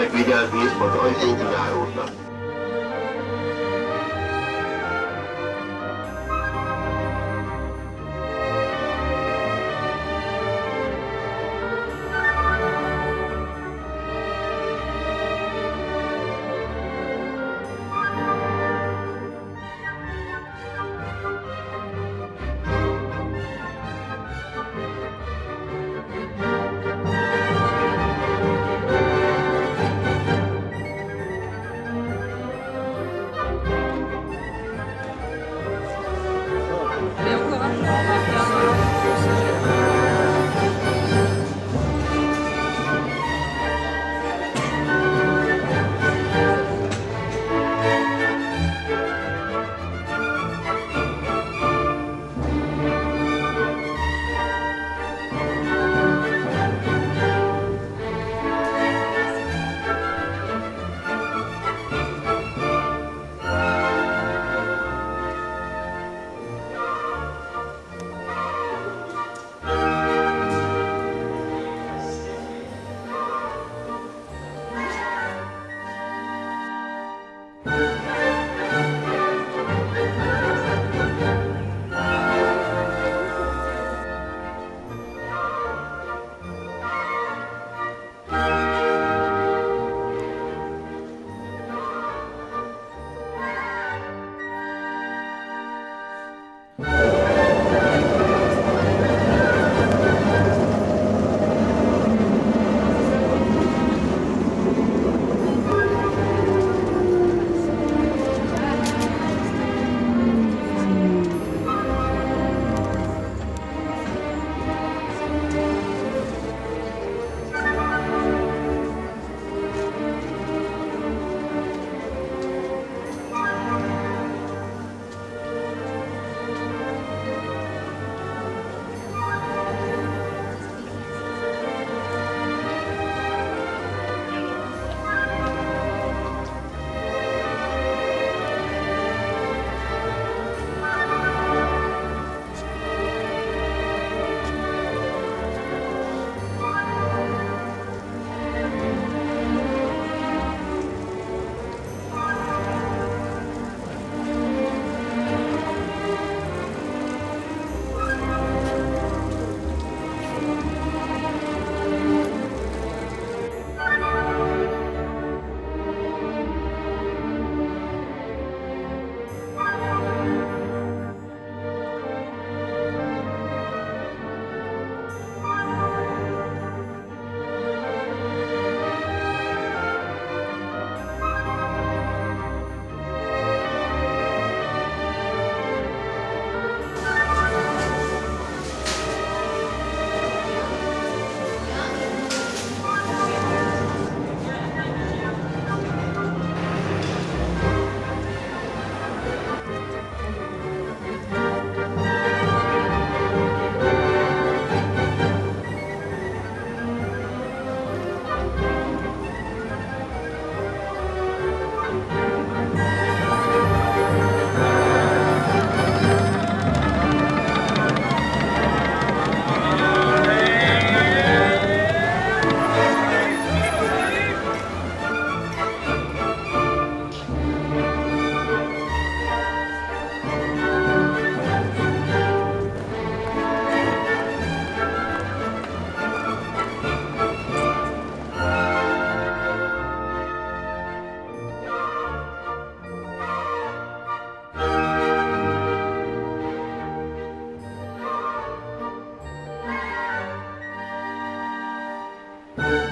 Szíveskedjenek vigyázni az ajtó kizáródnak. Bye.